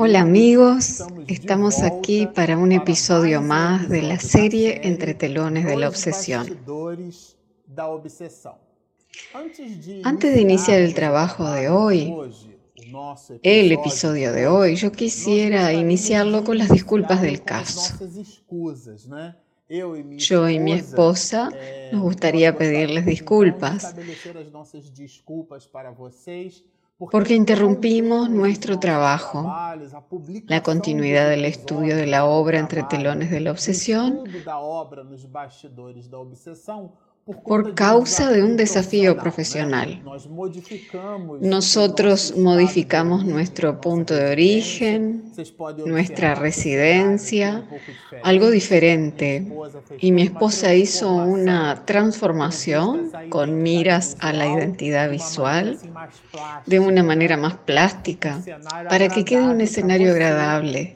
Hola amigos, estamos aquí para un episodio más de la serie Entre telones de la obsesión. Antes de iniciar el trabajo de hoy, el episodio de hoy, yo quisiera iniciarlo con las disculpas del caso. Yo y mi esposa nos gustaría pedirles disculpas porque interrumpimos nuestro trabajo, la continuidad del estudio de la obra entre telones de la obsesión por causa de un desafío profesional. Nosotros modificamos nuestro punto de origen, nuestra residencia, algo diferente. Y mi esposa hizo una transformación con miras a la identidad visual de una manera más plástica para que quede un escenario agradable.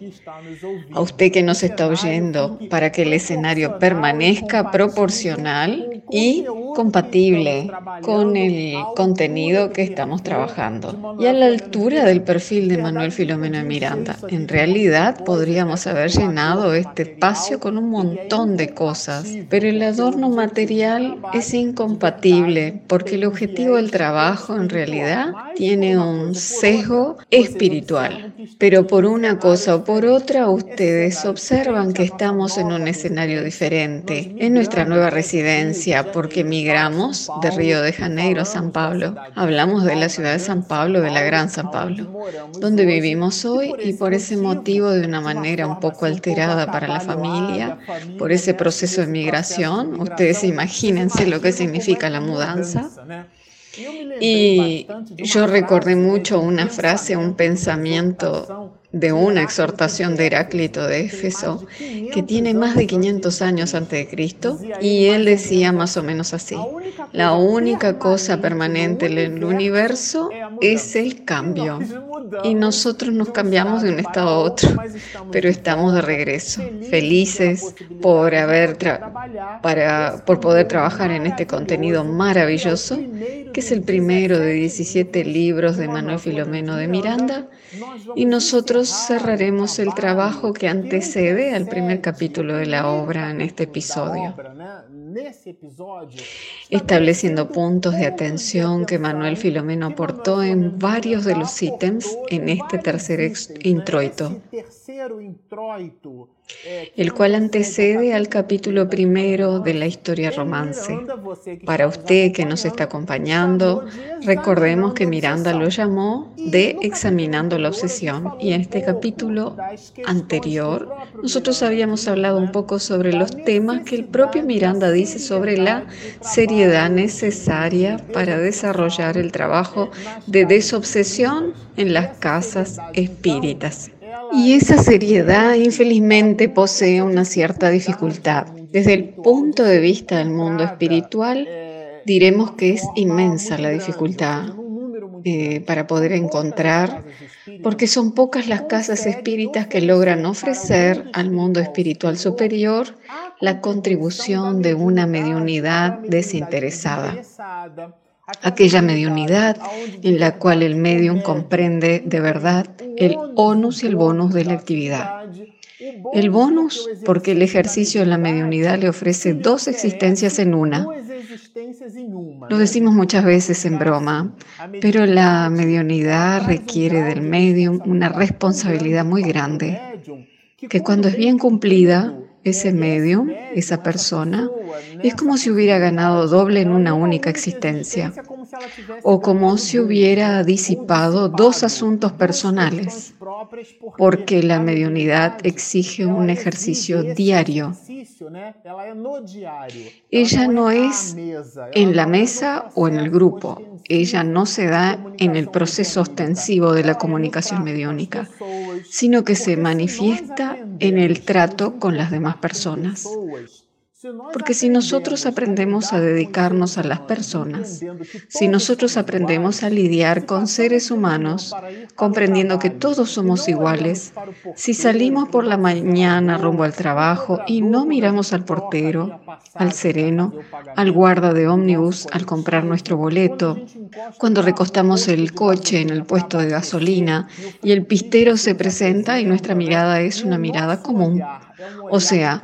A usted que nos está oyendo, para que el escenario permanezca proporcional y compatible con el contenido que estamos trabajando y a la altura del perfil de Manuel Filomeno de Miranda. En realidad podríamos haber llenado este espacio con un montón de cosas, pero el adorno material es incompatible porque el objetivo del trabajo en realidad tiene un sesgo espiritual. Pero por una cosa o por otra, ustedes observan que estamos en un escenario diferente, en nuestra nueva residencia, porque migramos de Río de Janeiro a San Pablo. Hablamos de la ciudad de San Pablo, de la Gran San Pablo, donde vivimos hoy y por ese motivo de una manera un poco alterada para la familia, por ese proceso de migración. Ustedes imagínense lo que significa la mudanza. Y yo recordé mucho una frase, un pensamiento de una exhortación de Heráclito de Éfeso que tiene más de 500 años antes de Cristo y él decía más o menos así, la única cosa permanente en el universo es el cambio y nosotros nos cambiamos de un estado a otro, pero estamos de regreso, felices por haber para por poder trabajar en este contenido maravilloso, que es el primero de 17 libros de Manuel Filomeno de Miranda, y nosotros cerraremos el trabajo que antecede al primer capítulo de la obra en este episodio estableciendo puntos de atención que Manuel Filomeno aportó en varios de los ítems en este tercer introito el cual antecede al capítulo primero de la historia romance. Para usted que nos está acompañando, recordemos que Miranda lo llamó de Examinando la Obsesión y en este capítulo anterior nosotros habíamos hablado un poco sobre los temas que el propio Miranda dice sobre la seriedad necesaria para desarrollar el trabajo de desobsesión en las casas espíritas. Y esa seriedad, infelizmente, posee una cierta dificultad. Desde el punto de vista del mundo espiritual, diremos que es inmensa la dificultad eh, para poder encontrar, porque son pocas las casas espíritas que logran ofrecer al mundo espiritual superior la contribución de una mediunidad desinteresada aquella mediunidad en la cual el medium comprende de verdad el onus y el bonus de la actividad. El bonus porque el ejercicio de la mediunidad le ofrece dos existencias en una. Lo decimos muchas veces en broma, pero la mediunidad requiere del medium una responsabilidad muy grande, que cuando es bien cumplida, ese medium, esa persona, es como si hubiera ganado doble en una única existencia, o como si hubiera disipado dos asuntos personales, porque la mediunidad exige un ejercicio diario. Ella no es en la mesa o en el grupo, ella no se da en el proceso ostensivo de la comunicación mediúnica, sino que se manifiesta en el trato con las demás personas Porque si nosotros aprendemos a dedicarnos a las personas, si nosotros aprendemos a lidiar con seres humanos, comprendiendo que todos somos iguales, si salimos por la mañana rumbo al trabajo y no miramos al portero, al sereno, al guarda de ómnibus al comprar nuestro boleto, cuando recostamos el coche en el puesto de gasolina y el pistero se presenta y nuestra mirada es una mirada común, o sea,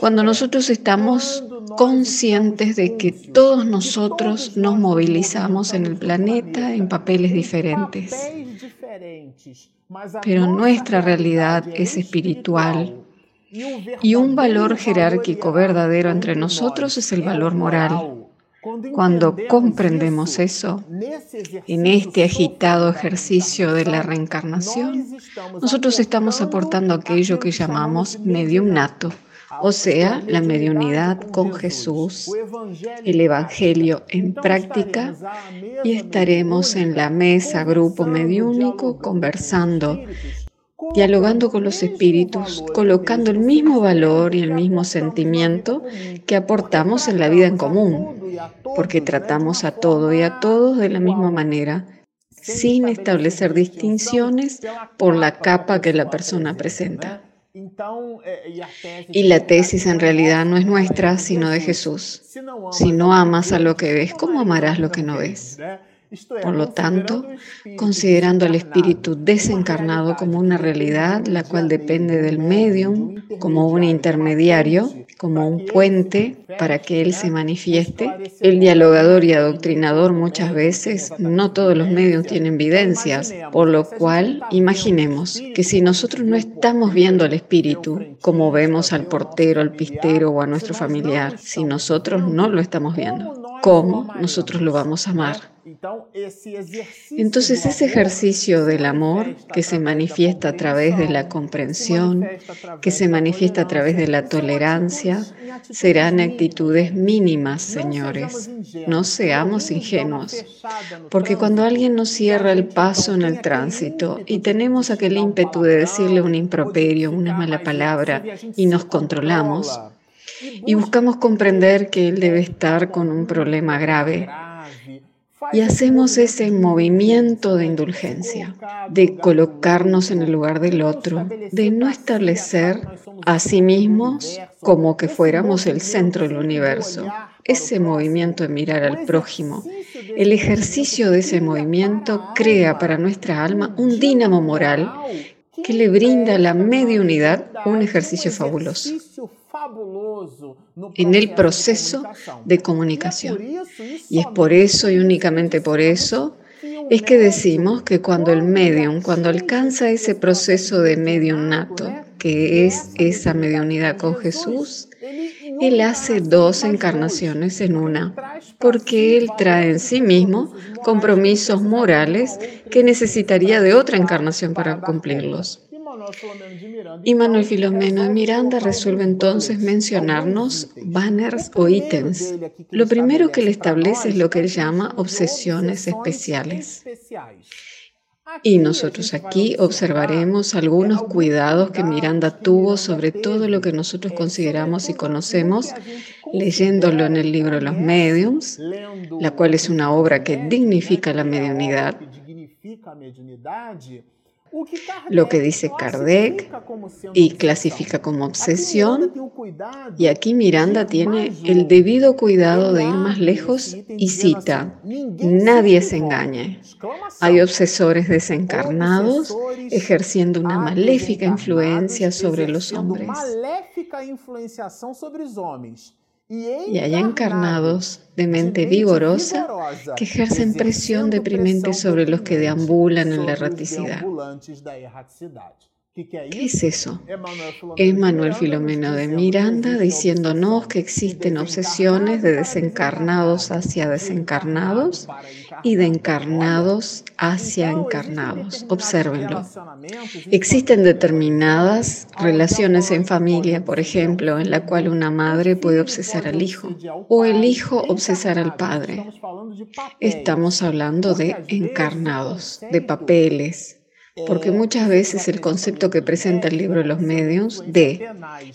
cuando nosotros estamos conscientes de que todos nosotros nos movilizamos en el planeta en papeles diferentes, pero nuestra realidad es espiritual y un valor jerárquico verdadero entre nosotros es el valor moral. Cuando comprendemos eso, en este agitado ejercicio de la reencarnación, nosotros estamos aportando aquello que llamamos medium nato o sea, la mediunidad con Jesús, el Evangelio en práctica y estaremos en la mesa grupo mediúnico conversando, dialogando con los espíritus, colocando el mismo valor y el mismo sentimiento que aportamos en la vida en común, porque tratamos a todo y a todos de la misma manera sin establecer distinciones por la capa que la persona presenta. Y la tesis en realidad no es nuestra, sino de Jesús. Si no amas a lo que ves, ¿cómo amarás lo que no ves? Por lo tanto, considerando al espíritu desencarnado como una realidad, la cual depende del medium, como un intermediario, como un puente para que Él se manifieste. El dialogador y adoctrinador muchas veces, no todos los medios tienen evidencias, por lo cual imaginemos que si nosotros no estamos viendo al espíritu, como vemos al portero, al pistero o a nuestro familiar, si nosotros no lo estamos viendo, ¿cómo nosotros lo vamos a amar? Entonces ese ejercicio del amor que se manifiesta a través de la comprensión, que se manifiesta a través de la tolerancia, serán actitudes mínimas, señores. No seamos ingenuos, porque cuando alguien nos cierra el paso en el tránsito y tenemos aquel ímpetu de decirle un improperio, una mala palabra y nos controlamos, y buscamos comprender que él debe estar con un problema grave, y hacemos ese movimiento de indulgencia, de colocarnos en el lugar del otro, de no establecer a sí mismos como que fuéramos el centro del universo. Ese movimiento de mirar al prójimo, el ejercicio de ese movimiento crea para nuestra alma un dínamo moral que le brinda a la mediunidad un ejercicio fabuloso en el proceso de comunicación. Y es por eso y únicamente por eso es que decimos que cuando el medium, cuando alcanza ese proceso de medium nato, que es esa mediunidad con Jesús, él hace dos encarnaciones en una, porque él trae en sí mismo compromisos morales que necesitaría de otra encarnación para cumplirlos. Y Manuel Filomeno de Miranda resuelve entonces mencionarnos banners o ítems. Lo primero que él establece es lo que él llama obsesiones especiales. Y nosotros aquí observaremos algunos cuidados que Miranda tuvo sobre todo lo que nosotros consideramos y conocemos, leyéndolo en el libro Los Mediums, la cual es una obra que dignifica la mediunidad lo que dice Kardec y clasifica como obsesión. Y aquí Miranda tiene el debido cuidado de ir más lejos y cita, nadie se engañe. Hay obsesores desencarnados ejerciendo una maléfica influencia sobre los hombres y hay encarnados de mente vigorosa que ejercen presión deprimente sobre los que deambulan en la erraticidad. ¿Qué es eso? Es Manuel Filomeno de Miranda diciéndonos que existen obsesiones de desencarnados hacia desencarnados y de encarnados hacia encarnados. Obsérvenlo. Existen determinadas relaciones en familia, por ejemplo, en la cual una madre puede obsesar al hijo o el hijo obsesar al padre. Estamos hablando de encarnados, de papeles, porque muchas veces el concepto que presenta el libro de los medios de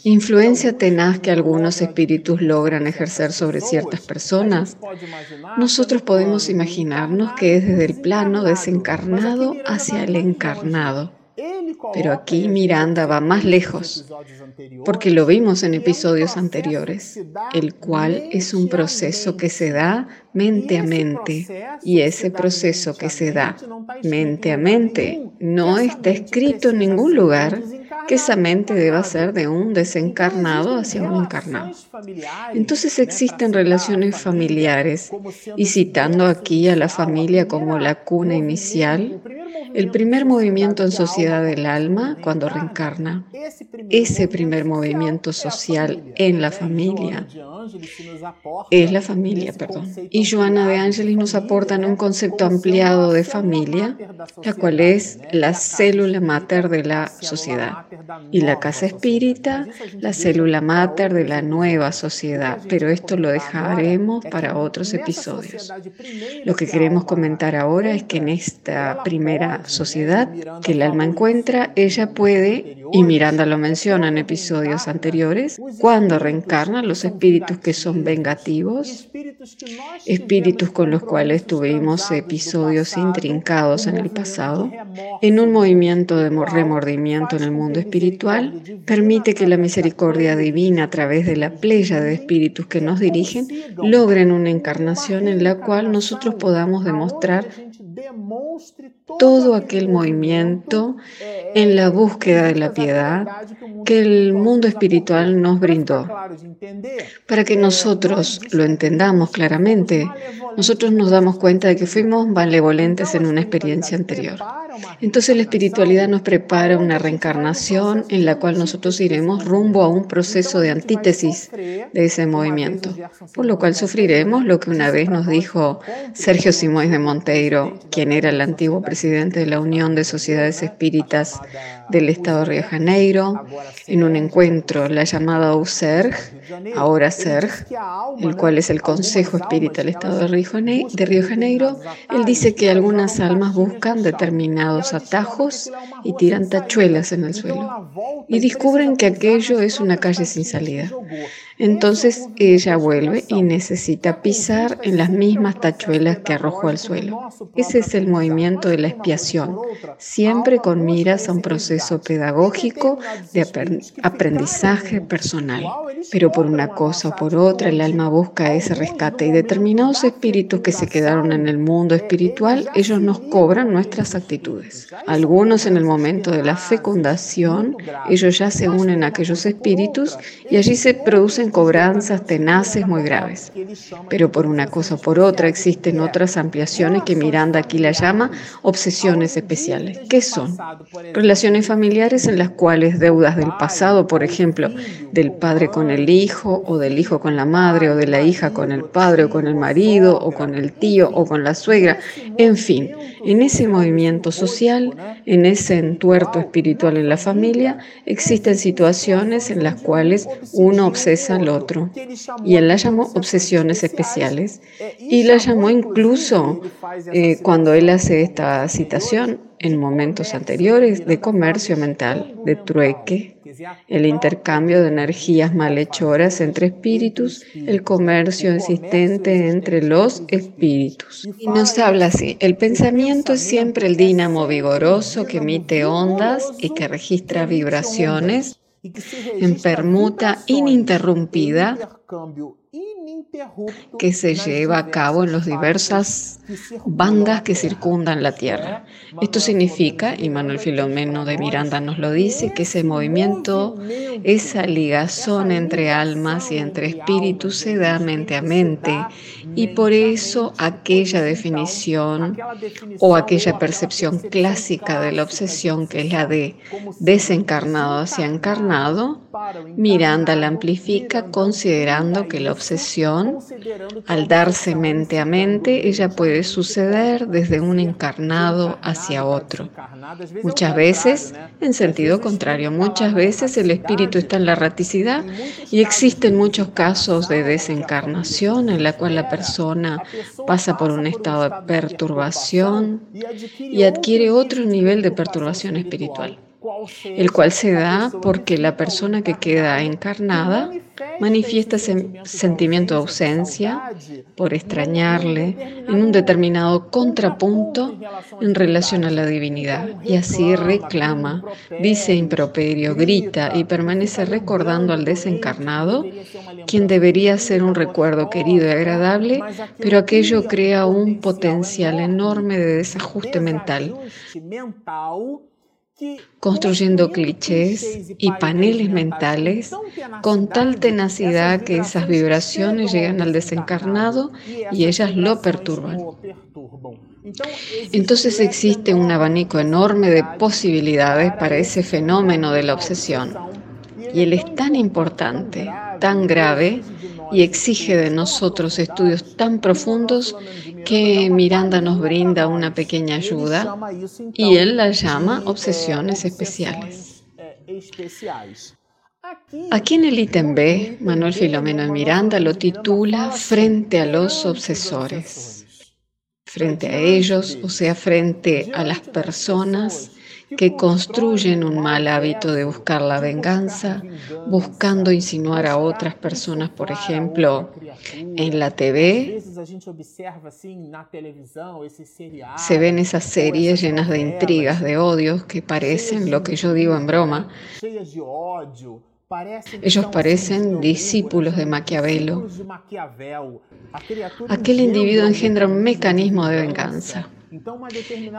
influencia tenaz que algunos espíritus logran ejercer sobre ciertas personas, nosotros podemos imaginarnos que es desde el plano desencarnado hacia el encarnado. Pero aquí Miranda va más lejos, porque lo vimos en episodios anteriores, el cual es un proceso que se da mente a mente, y ese proceso que se da mente a mente no está escrito en ningún lugar que esa mente deba ser de un desencarnado hacia un encarnado. Entonces existen relaciones familiares, y citando aquí a la familia como la cuna inicial, el primer movimiento en sociedad del alma cuando reencarna, ese primer movimiento social en la familia, es la familia, perdón. Y Joana de Ángeles nos aporta un concepto ampliado de familia, la cual es la célula mater de la sociedad. Y la casa espírita, la célula mater de la nueva sociedad. Pero esto lo dejaremos para otros episodios. Lo que queremos comentar ahora es que en esta primera sociedad que el alma encuentra, ella puede, y Miranda lo menciona en episodios anteriores, cuando reencarna los espíritus que son vengativos, espíritus con los cuales tuvimos episodios intrincados en el pasado, en un movimiento de remordimiento en el mundo espiritual, permite que la misericordia divina a través de la playa de espíritus que nos dirigen logren una encarnación en la cual nosotros podamos demostrar todo aquel movimiento en la búsqueda de la piedad que el mundo espiritual nos brindó. Para que nosotros lo entendamos claramente, nosotros nos damos cuenta de que fuimos malevolentes en una experiencia anterior. Entonces la espiritualidad nos prepara una reencarnación en la cual nosotros iremos rumbo a un proceso de antítesis de ese movimiento, por lo cual sufriremos lo que una vez nos dijo Sergio Simóis de Monteiro, quien era el antiguo presidente de la Unión de Sociedades Espíritas del Estado de Río Janeiro, en un encuentro, la llamada USERG, ahora SERG, el cual es el Consejo Espírita del Estado de Río Janeiro, él dice que algunas almas buscan determinados atajos y tiran tachuelas en el suelo y descubren que aquello es una calle sin salida. Entonces ella vuelve y necesita pisar en las mismas tachuelas que arrojó al suelo. Ese es el movimiento de la expiación, siempre con miras a un proceso pedagógico de aprendizaje personal. Pero por una cosa o por otra, el alma busca ese rescate y determinados espíritus que se quedaron en el mundo espiritual, ellos nos cobran nuestras actitudes. Algunos en el momento de la fecundación, ellos ya se unen a aquellos espíritus y allí se producen cobranzas tenaces muy graves. Pero por una cosa o por otra existen otras ampliaciones que Miranda aquí la llama obsesiones especiales. ¿Qué son? Relaciones familiares en las cuales deudas del pasado, por ejemplo, del padre con el hijo, o del hijo con la madre, o de la hija con el padre, o con el marido, o con el tío, o con la suegra, en fin, en ese movimiento social, en ese entuerto espiritual en la familia, existen situaciones en las cuales uno obsesa al otro. Y él la llamó obsesiones especiales. Y la llamó incluso, eh, cuando él hace esta citación en momentos anteriores, de comercio mental, de trueque, el intercambio de energías malhechoras entre espíritus, el comercio existente entre los espíritus. Y nos habla así, el pensamiento es siempre el dínamo vigoroso que emite ondas y que registra vibraciones en permuta ininterrumpida que se lleva a cabo en las diversas bandas que circundan la Tierra. Esto significa, y Manuel Filomeno de Miranda nos lo dice, que ese movimiento, esa ligazón entre almas y entre espíritus se da mente a mente y por eso aquella definición o aquella percepción clásica de la obsesión que es la de desencarnado hacia encarnado, Miranda la amplifica considerando que la obsesión, al darse mente a mente, ella puede suceder desde un encarnado hacia otro. Muchas veces en sentido contrario, muchas veces el espíritu está en la raticidad y existen muchos casos de desencarnación en la cual la persona pasa por un estado de perturbación y adquiere otro nivel de perturbación espiritual el cual se da porque la persona que queda encarnada manifiesta ese sentimiento de ausencia por extrañarle en un determinado contrapunto en relación a la divinidad. y así reclama, dice improperio, grita y permanece recordando al desencarnado, quien debería ser un recuerdo querido y agradable, pero aquello crea un potencial enorme de desajuste mental construyendo clichés y paneles mentales con tal tenacidad que esas vibraciones llegan al desencarnado y ellas lo perturban. Entonces existe un abanico enorme de posibilidades para ese fenómeno de la obsesión. Y él es tan importante, tan grave, y exige de nosotros estudios tan profundos que Miranda nos brinda una pequeña ayuda y él la llama obsesiones especiales. Aquí en el ítem B, Manuel Filomeno Miranda lo titula Frente a los obsesores. Frente a ellos, o sea, frente a las personas que construyen un mal hábito de buscar la venganza, buscando insinuar a otras personas, por ejemplo, en la TV. Se ven esas series llenas de intrigas, de odios, que parecen lo que yo digo en broma. Ellos parecen discípulos de Maquiavelo. Aquel individuo engendra un mecanismo de venganza.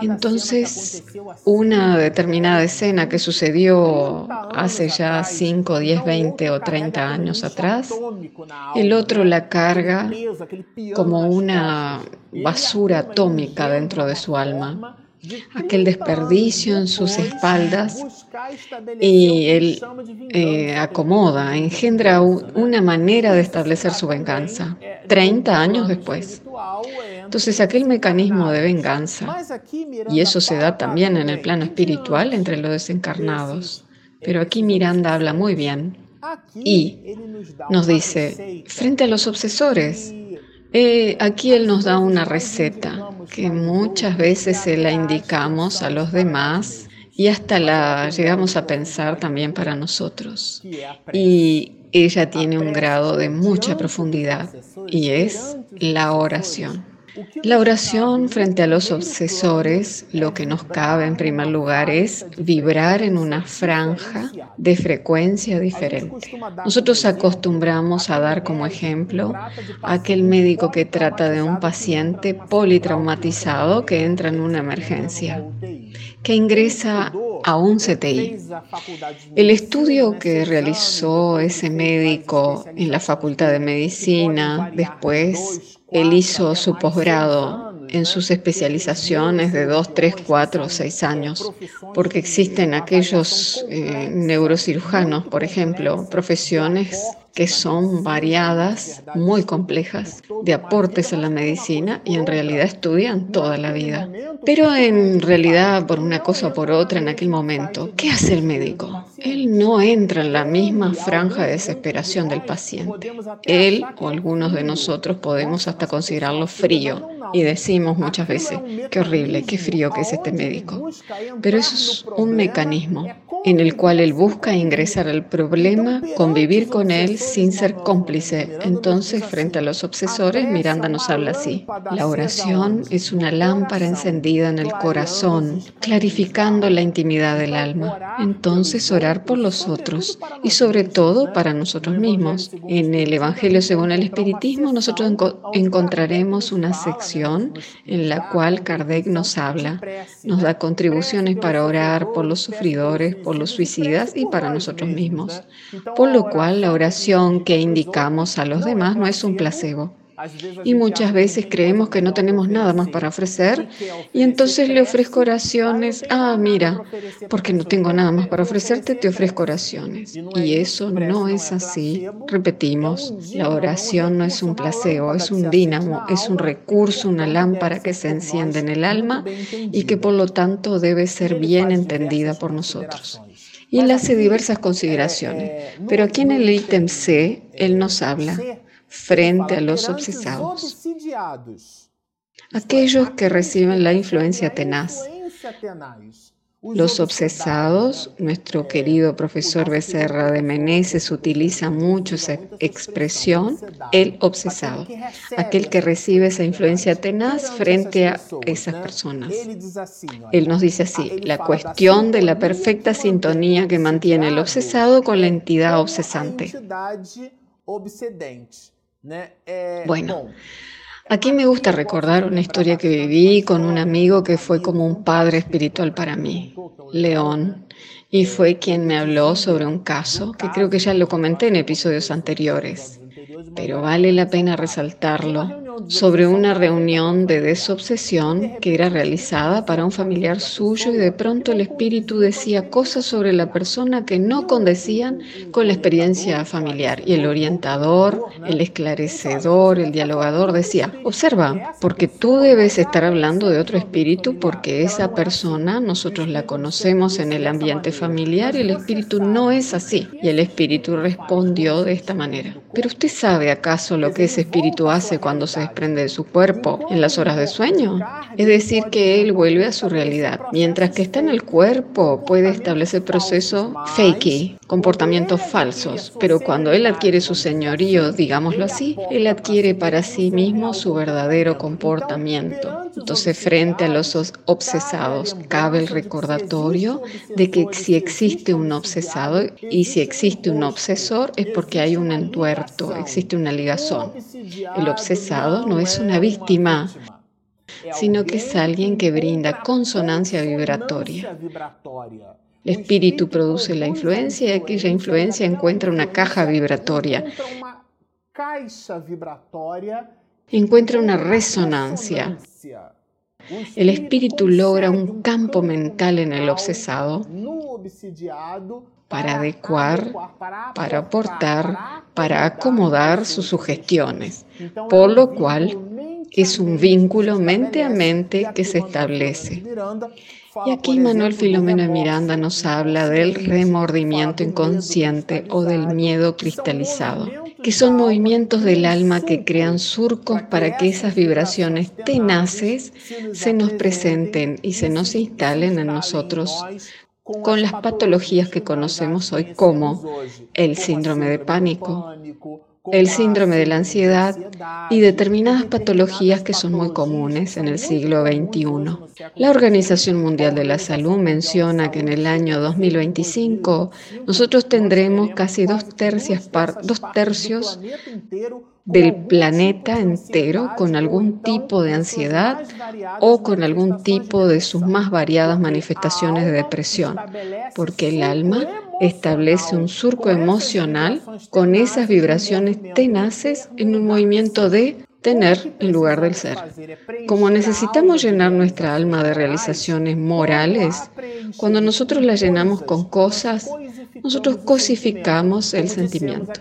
Entonces, una determinada escena que sucedió hace ya 5, 10, 20 o 30 años atrás, el otro la carga como una basura atómica dentro de su alma aquel desperdicio en sus espaldas y él eh, acomoda, engendra una manera de establecer su venganza 30 años después. Entonces aquel mecanismo de venganza, y eso se da también en el plano espiritual entre los desencarnados, pero aquí Miranda habla muy bien y nos dice, frente a los obsesores, eh, aquí él nos da una receta que muchas veces se la indicamos a los demás y hasta la llegamos a pensar también para nosotros. Y ella tiene un grado de mucha profundidad y es la oración. La oración frente a los obsesores, lo que nos cabe en primer lugar es vibrar en una franja de frecuencia diferente. Nosotros acostumbramos a dar como ejemplo a aquel médico que trata de un paciente politraumatizado que entra en una emergencia, que ingresa a un CTI. El estudio que realizó ese médico en la Facultad de Medicina, después él hizo su posgrado en sus especializaciones de dos, tres, cuatro o seis años, porque existen aquellos eh, neurocirujanos, por ejemplo, profesiones que son variadas, muy complejas, de aportes a la medicina y en realidad estudian toda la vida. Pero en realidad, por una cosa o por otra, en aquel momento, ¿qué hace el médico? Él no entra en la misma franja de desesperación del paciente. Él o algunos de nosotros podemos hasta considerarlo frío y decimos muchas veces, qué horrible, qué frío que es este médico. Pero eso es un mecanismo en el cual él busca ingresar al problema, convivir con él sin ser cómplice. Entonces, frente a los obsesores, Miranda nos habla así. La oración es una lámpara encendida en el corazón, clarificando la intimidad del alma. Entonces, orar por los otros y sobre todo para nosotros mismos. En el Evangelio según el Espiritismo, nosotros encontraremos una sección en la cual Kardec nos habla, nos da contribuciones para orar por los sufridores, por los suicidas y para nosotros mismos. Por lo cual, la oración que indicamos a los demás no es un placebo. Y muchas veces creemos que no tenemos nada más para ofrecer y entonces le ofrezco oraciones. Ah, mira, porque no tengo nada más para ofrecerte, te ofrezco oraciones. Y eso no es así. Repetimos, la oración no es un placebo, es un dínamo, es un recurso, una lámpara que se enciende en el alma y que por lo tanto debe ser bien entendida por nosotros. Y él hace diversas consideraciones, pero aquí en el ítem C, él nos habla frente a los obsesados, aquellos que reciben la influencia tenaz. Los obsesados, nuestro querido profesor Becerra de Meneses utiliza mucho esa expresión, el obsesado, aquel que recibe esa influencia tenaz frente a esas personas. Él nos dice así, la cuestión de la perfecta sintonía que mantiene el obsesado con la entidad obsesante. Bueno, aquí me gusta recordar una historia que viví con un amigo que fue como un padre espiritual para mí, León, y fue quien me habló sobre un caso que creo que ya lo comenté en episodios anteriores, pero vale la pena resaltarlo sobre una reunión de desobsesión que era realizada para un familiar suyo y de pronto el espíritu decía cosas sobre la persona que no condecían con la experiencia familiar. Y el orientador, el esclarecedor, el dialogador decía, observa, porque tú debes estar hablando de otro espíritu porque esa persona nosotros la conocemos en el ambiente familiar y el espíritu no es así. Y el espíritu respondió de esta manera. Pero usted sabe acaso lo que ese espíritu hace cuando se desprende de su cuerpo en las horas de sueño. Es decir, que él vuelve a su realidad. Mientras que está en el cuerpo, puede establecer proceso fakey, comportamientos falsos. Pero cuando él adquiere su señorío, digámoslo así, él adquiere para sí mismo su verdadero comportamiento. Entonces, frente a los obsesados, cabe el recordatorio de que si existe un obsesado y si existe un obsesor es porque hay un entuerto, existe una ligazón. El obsesado no es una víctima, sino que es alguien que brinda consonancia vibratoria. El espíritu produce la influencia y aquella influencia encuentra una caja vibratoria. Encuentra una resonancia. El espíritu logra un campo mental en el obsesado para adecuar, para aportar, para acomodar sus sugestiones, por lo cual es un vínculo mente a mente que se establece. Y aquí Manuel Filomeno de Miranda nos habla del remordimiento inconsciente o del miedo cristalizado, que son movimientos del alma que crean surcos para que esas vibraciones tenaces se nos presenten y se nos instalen en nosotros con las patologías que conocemos hoy como el síndrome de pánico, el síndrome de la ansiedad y determinadas patologías que son muy comunes en el siglo XXI. La Organización Mundial de la Salud menciona que en el año 2025 nosotros tendremos casi dos, dos tercios del planeta entero con algún tipo de ansiedad o con algún tipo de sus más variadas manifestaciones de depresión, porque el alma establece un surco emocional con esas vibraciones tenaces en un movimiento de tener en lugar del ser. Como necesitamos llenar nuestra alma de realizaciones morales, cuando nosotros la llenamos con cosas, nosotros cosificamos el sentimiento.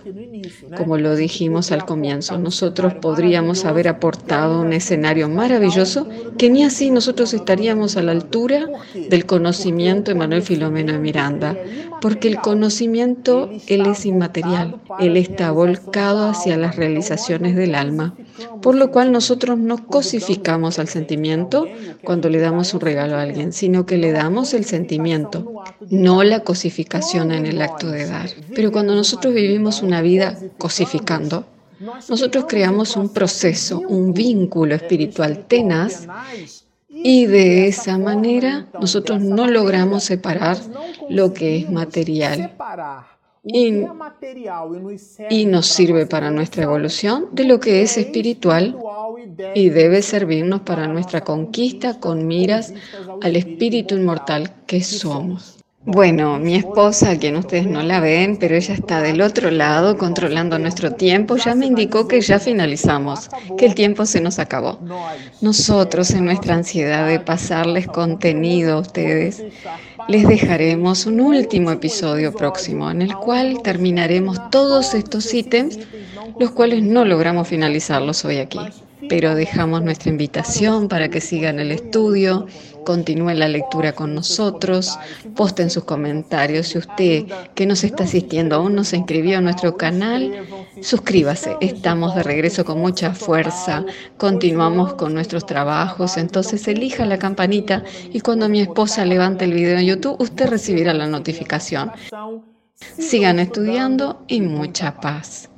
Como lo dijimos al comienzo, nosotros podríamos haber aportado un escenario maravilloso que ni así nosotros estaríamos a la altura del conocimiento de Manuel Filomeno de Miranda, porque el conocimiento, él es inmaterial, él está volcado hacia las realizaciones del alma por lo cual nosotros no cosificamos al sentimiento cuando le damos un regalo a alguien, sino que le damos el sentimiento, no la cosificación en el acto de dar. Pero cuando nosotros vivimos una vida cosificando, nosotros creamos un proceso, un vínculo espiritual tenaz y de esa manera nosotros no logramos separar lo que es material y, nos sirve para nuestra evolución de lo que es espiritual y debe servirnos para nuestra conquista con miras al espíritu inmortal que somos. Bueno, mi esposa, quien ustedes no la ven, pero ella está del otro lado controlando nuestro tiempo, ya me indicó que ya finalizamos, que el tiempo se nos acabó. Nosotros, en nuestra ansiedad de pasarles contenido a ustedes, les dejaremos un último episodio próximo en el cual terminaremos todos estos ítems, los cuales no logramos finalizarlos hoy aquí pero dejamos nuestra invitación para que sigan el estudio, continúen la lectura con nosotros, posten sus comentarios. Si usted que nos está asistiendo aún no se inscribió a nuestro canal, suscríbase. Estamos de regreso con mucha fuerza, continuamos con nuestros trabajos, entonces elija la campanita y cuando mi esposa levante el video en YouTube, usted recibirá la notificación. Sigan estudiando y mucha paz.